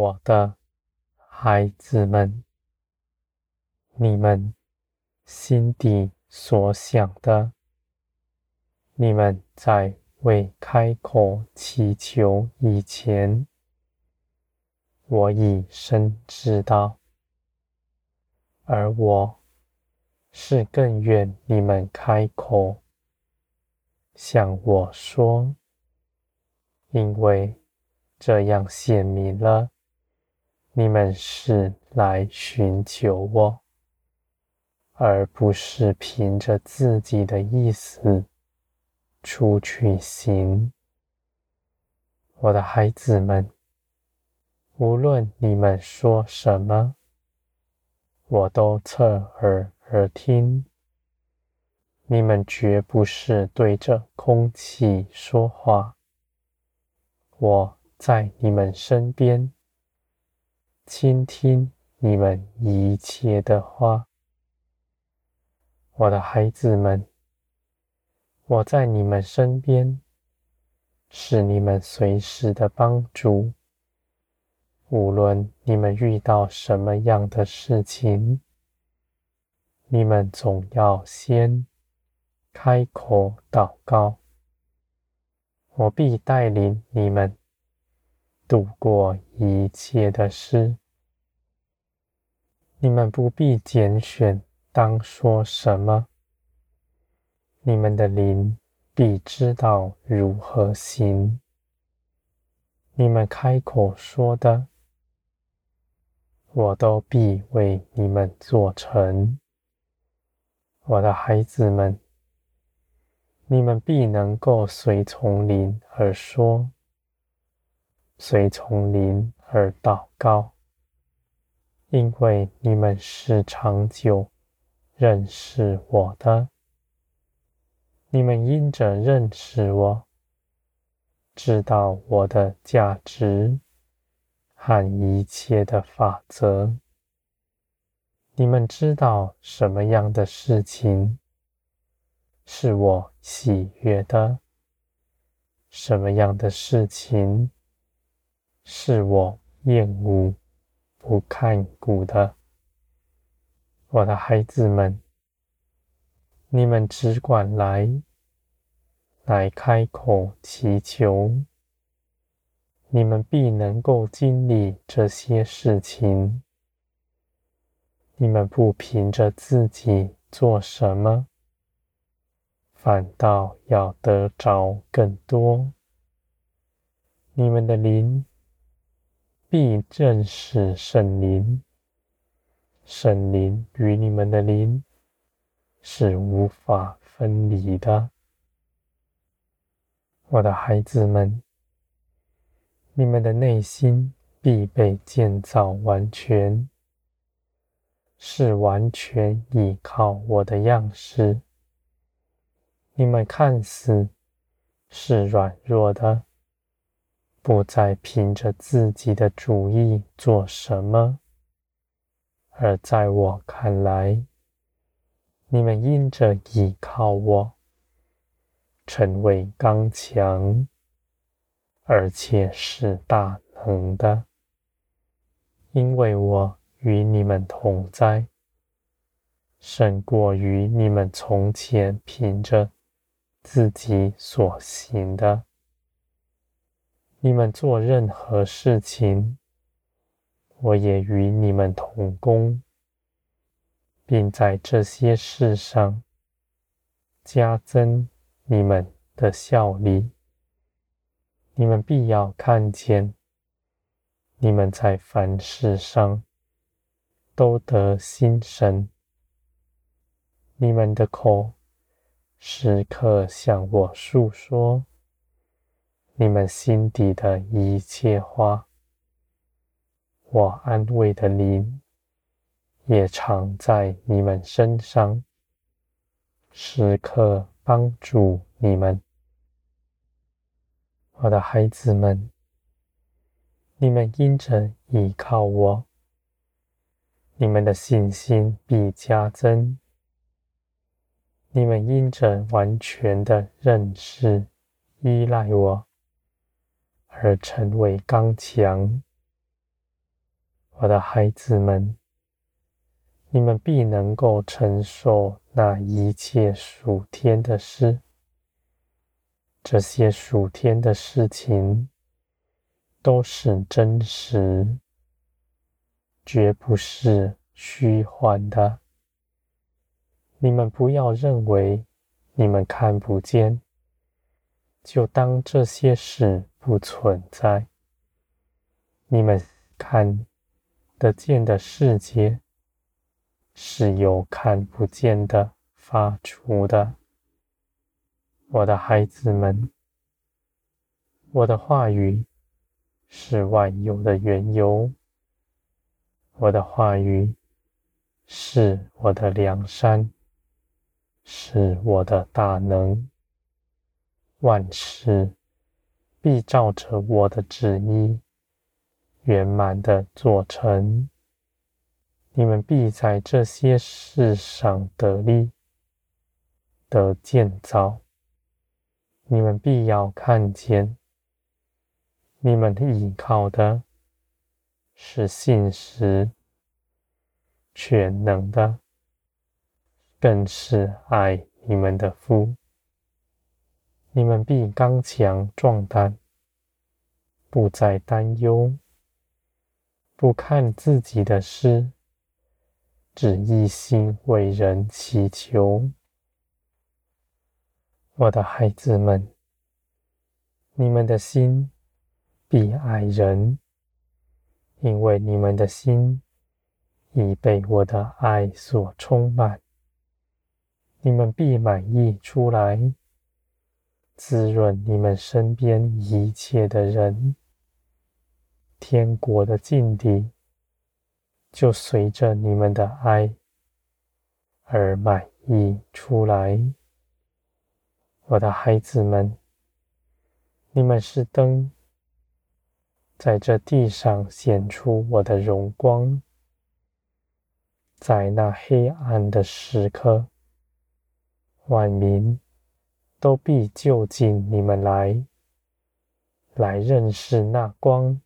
我的孩子们，你们心底所想的，你们在未开口祈求以前，我已深知道，而我是更愿你们开口向我说，因为这样显明了，你们是来寻求我，而不是凭着自己的意思出去行。我的孩子们，无论你们说什么，我都侧耳而听。你们绝不是对着空气说话。我在你们身边，倾听你们一切的话。我的孩子们，我在你们身边，是你们随时的帮助。无论你们遇到什么样的事情，你们总要先开口祷告。我必带领你们度过一切的事。你们不必拣选当说什么，你们的灵必知道如何行。你们开口说的，我都必为你们做成。我的孩子们。你们必能够随从灵而说，随从灵而祷告，因为你们是长久认识我的。你们因着认识我，知道我的价值和一切的法则。你们知道什么样的事情是我喜悦的，什么样的事情是我厌恶、不看顾的？我的孩子们，你们只管来，来开口祈求，你们必能够经历这些事情。你们不凭着自己做什么。反倒要得着更多。你们的灵必认识圣灵，圣灵与你们的灵是无法分离的。我的孩子们，你们的内心必被建造完全，是完全依靠我的样式。你们看似是软弱的，不再凭着自己的主意做什么，而在我看来，你们因着依靠我，成为刚强，而且是大能的，因为我与你们同在，胜过于你们从前凭着。自己所行的，你们做任何事情，我也与你们同工，并在这些事上加增你们的效力。你们必要看见，你们在凡事上都得心神，你们的口。时刻向我诉说你们心底的一切话，我安慰的灵也常在你们身上，时刻帮助你们。我的孩子们，你们因着依靠我，你们的信心必加增。你们因着完全的认识、依赖我，而成为刚强，我的孩子们，你们必能够承受那一切属天的事。这些属天的事情都是真实，绝不是虚幻的。你们不要认为你们看不见，就当这些事不存在。你们看得见的世界，是由看不见的发出的。我的孩子们，我的话语是万有的缘由，我的话语是我的良善，是我的大能，万事必照着我的旨意圆满的做成，你们必在这些事上得力，得建造。你们必要看见，你们依靠的是信实、全能的，更是爱你们的父。你们必刚强壮胆，不再担忧，不看自己的事，只一心为人祈求。我的孩子们，你们的心必爱人，因为你们的心已被我的爱所充满。你们必满意出来，滋润你们身边一切的人。天国的境地就随着你们的爱而满溢出来。我的孩子们，你们是灯，在这地上显出我的荣光。在那黑暗的时刻，万民都必就近你们来，来认识那光。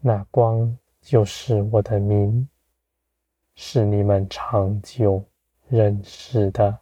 那光就是我的名，是你们长久认识的。